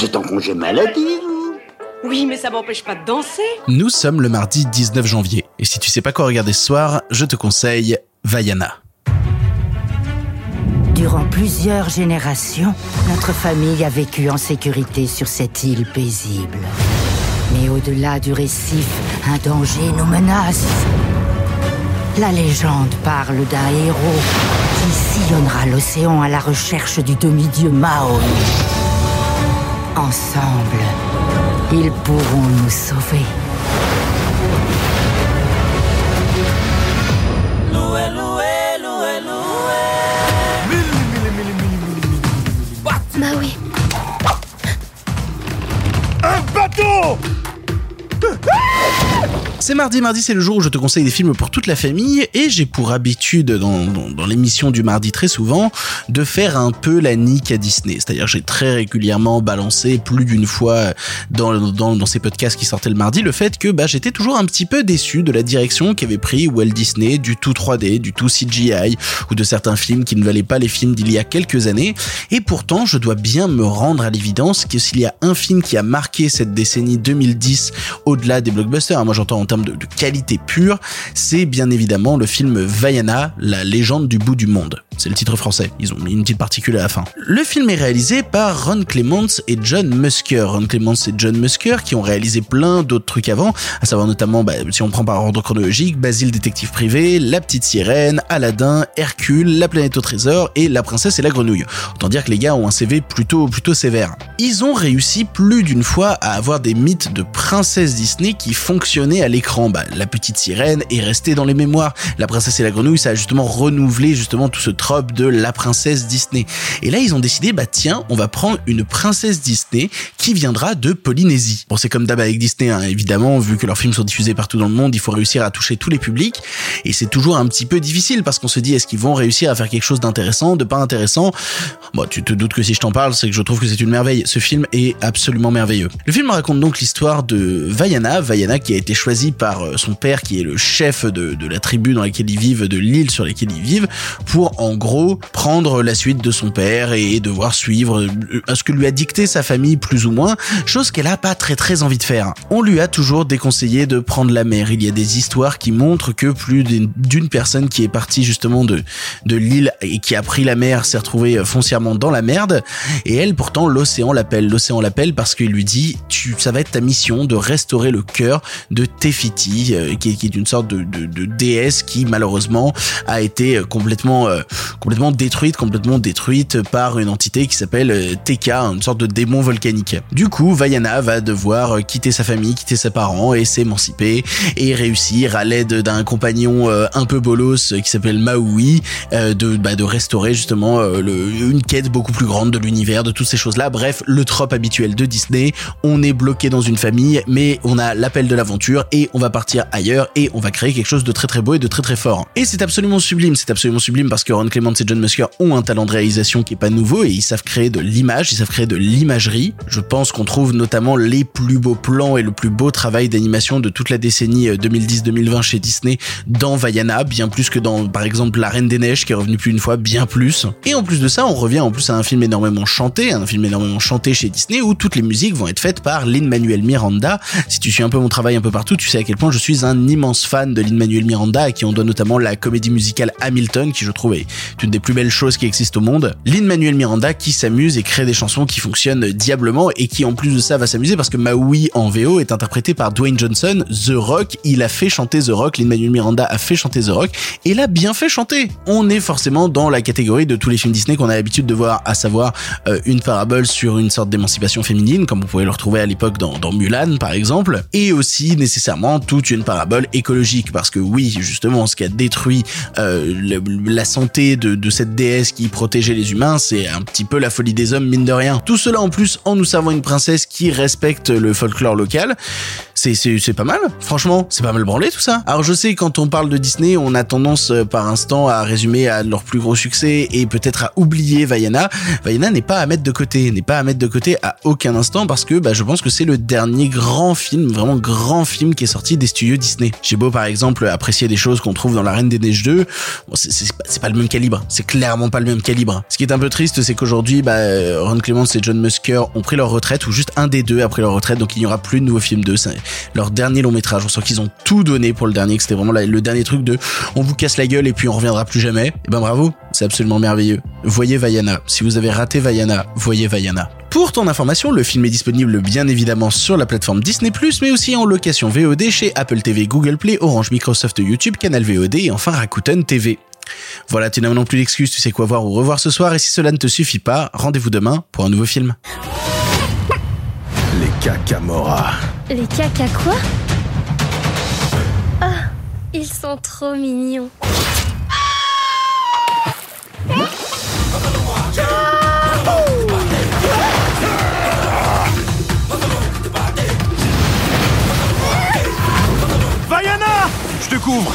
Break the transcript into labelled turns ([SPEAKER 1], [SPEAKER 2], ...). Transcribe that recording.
[SPEAKER 1] Vous êtes en congé maladie, vous
[SPEAKER 2] Oui, mais ça m'empêche pas de danser.
[SPEAKER 3] Nous sommes le mardi 19 janvier, et si tu sais pas quoi regarder ce soir, je te conseille Vaiana.
[SPEAKER 4] Durant plusieurs générations, notre famille a vécu en sécurité sur cette île paisible. Mais au-delà du récif, un danger nous menace. La légende parle d'un héros qui sillonnera l'océan à la recherche du demi-dieu Maui. Ensemble, ils pourront nous sauver.
[SPEAKER 5] Bah oui.
[SPEAKER 3] C'est mardi, mardi c'est le jour où je te conseille des films pour toute la famille et j'ai pour habitude dans, dans, dans l'émission du mardi très souvent de faire un peu la nique à Disney. C'est-à-dire j'ai très régulièrement balancé plus d'une fois dans, ces podcasts qui sortaient le mardi le fait que bah, j'étais toujours un petit peu déçu de la direction qu'avait pris Walt Disney du tout 3D, du tout CGI ou de certains films qui ne valaient pas les films d'il y a quelques années. Et pourtant je dois bien me rendre à l'évidence que s'il y a un film qui a marqué cette décennie 2010 au-delà des blockbusters, hein, moi j'entends en termes de, de qualité pure, c'est bien évidemment le film Vaiana, la légende du bout du monde. C'est le titre français. Ils ont mis une petite particule à la fin. Le film est réalisé par Ron Clements et John Musker. Ron Clements et John Musker qui ont réalisé plein d'autres trucs avant, à savoir notamment, bah, si on prend par ordre chronologique, Basile détective privé, La petite sirène, Aladdin, Hercule, La planète au trésor et La princesse et la grenouille. Autant dire que les gars ont un CV plutôt plutôt sévère. Ils ont réussi plus d'une fois à avoir des mythes de princesse Disney qui fonctionnaient à l'écran. Bah, la petite sirène est restée dans les mémoires. La princesse et la grenouille, ça a justement renouvelé justement tout ce de la princesse Disney. Et là, ils ont décidé, bah tiens, on va prendre une princesse Disney qui viendra de Polynésie. Bon, c'est comme d'hab avec Disney, hein, évidemment, vu que leurs films sont diffusés partout dans le monde, il faut réussir à toucher tous les publics. Et c'est toujours un petit peu difficile parce qu'on se dit, est-ce qu'ils vont réussir à faire quelque chose d'intéressant, de pas intéressant? Bon, tu te doutes que si je t'en parle, c'est que je trouve que c'est une merveille. Ce film est absolument merveilleux. Le film raconte donc l'histoire de Vaiana, Vaiana qui a été choisi par son père qui est le chef de, de la tribu dans laquelle ils vivent, de l'île sur laquelle ils vivent, pour en gros prendre la suite de son père et devoir suivre ce que lui a dicté sa famille plus ou moins, chose qu'elle a pas très très envie de faire. On lui a toujours déconseillé de prendre la mer. Il y a des histoires qui montrent que plus d'une personne qui est partie justement de, de l'île et qui a pris la mer s'est retrouvée foncièrement dans la merde. Et elle, pourtant, l'océan l'appelle. L'océan l'appelle parce qu'il lui dit, tu, ça va être ta mission de restaurer le cœur de Tefiti, euh, qui, qui, est une sorte de, de, de, déesse qui malheureusement a été complètement, euh, complètement détruite, complètement détruite par une entité qui s'appelle euh, Teka, une sorte de démon volcanique. Du coup, Vaiana va devoir euh, quitter sa famille, quitter ses parents et s'émanciper et réussir à l'aide d'un compagnon euh, un peu bolos qui s'appelle Maui de, bah, de restaurer justement une quête beaucoup plus grande de l'univers, de toutes ces choses-là. Bref, le trope habituel de Disney. On est bloqué dans une famille, mais on a l'appel de l'aventure et on va partir ailleurs et on va créer quelque chose de très très beau et de très très fort. Et c'est absolument sublime, c'est absolument sublime parce que Ron Clements et John Musker ont un talent de réalisation qui est pas nouveau et ils savent créer de l'image, ils savent créer de l'imagerie. Je pense qu'on trouve notamment les plus beaux plans et le plus beau travail d'animation de toute la décennie 2010-2020 chez Disney dans Vaiana, bien plus que dans par exemple La Reine des Neiges qui est revenu plus une fois, bien plus. Et en plus de ça, on revient en plus à un film énormément chanté, un film énormément chanté chez Disney où toutes les musiques vont être faites par Lin-Manuel Miranda. Si tu suis un peu mon travail un peu partout, tu sais à quel point je suis un immense fan de Lin-Manuel Miranda à qui on doit notamment la comédie musicale Hamilton qui je trouve est une des plus belles choses qui existent au monde. Lin-Manuel Miranda qui s'amuse et crée des chansons qui fonctionnent diablement et qui en plus de ça va s'amuser parce que Maui en VO est interprété par Dwayne Johnson, The Rock, il a fait chanter The Rock, Lin-Manuel Miranda a fait chanter The Rock. Et l'a bien fait chanter. On est forcément dans la catégorie de tous les films Disney qu'on a l'habitude de voir, à savoir euh, une parabole sur une sorte d'émancipation féminine comme on pouvait le retrouver à l'époque dans, Mulan par exemple, et aussi nécessairement toute une parabole écologique. Parce que oui justement ce qui a détruit euh, la santé de, cette déesse qui protégeait les humains, c'est un petit peu la folie des hommes, mine de rien. Tout cela en plus en nous servant une princesse qui respecte le folklore local. C'est, pas mal. Franchement, c'est pas mal branlé tout ça. Alors je sais, quand on parle de Disney, on a tendance par instant à résumer à leur plus gros succès et peut-être à oublier Vaiana, Vaiana n'est pas à mettre de côté, n'est pas à mettre de côté à aucun instant parce que bah, je pense que c'est le dernier grand film, vraiment grand film qui est sorti des studios Disney. J'ai beau par exemple apprécier des choses qu'on trouve dans La Reine des Neiges 2, bon, c'est pas, le même c'est clairement pas le même calibre. Ce qui est un peu triste, c'est qu'aujourd'hui, bah, Ron Clements et John Musker ont pris leur retraite ou juste un des deux a pris leur retraite, donc il n'y aura plus de nouveaux films d'eux. C'est leur dernier long métrage. On sent qu'ils ont tout donné pour le dernier, que c'était vraiment le dernier truc de on vous casse la gueule et puis on reviendra plus jamais. Et eh ben bravo, c'est absolument merveilleux. Voyez Vaiana. Si vous avez raté Vaiana, voyez Vaiana. Pour ton information, le film est disponible bien évidemment sur la plateforme Disney+, mais aussi en location VOD chez Apple TV, Google Play, Orange, Microsoft, YouTube, Canal VOD et enfin Rakuten TV. Voilà, tu n'as non plus d'excuses, tu sais quoi voir ou revoir ce soir, et si cela ne te suffit pas, rendez-vous demain pour un nouveau film.
[SPEAKER 5] Les cacamora.
[SPEAKER 6] Les caca quoi? Ah, ils sont trop mignons.
[SPEAKER 5] Vaiana Je te couvre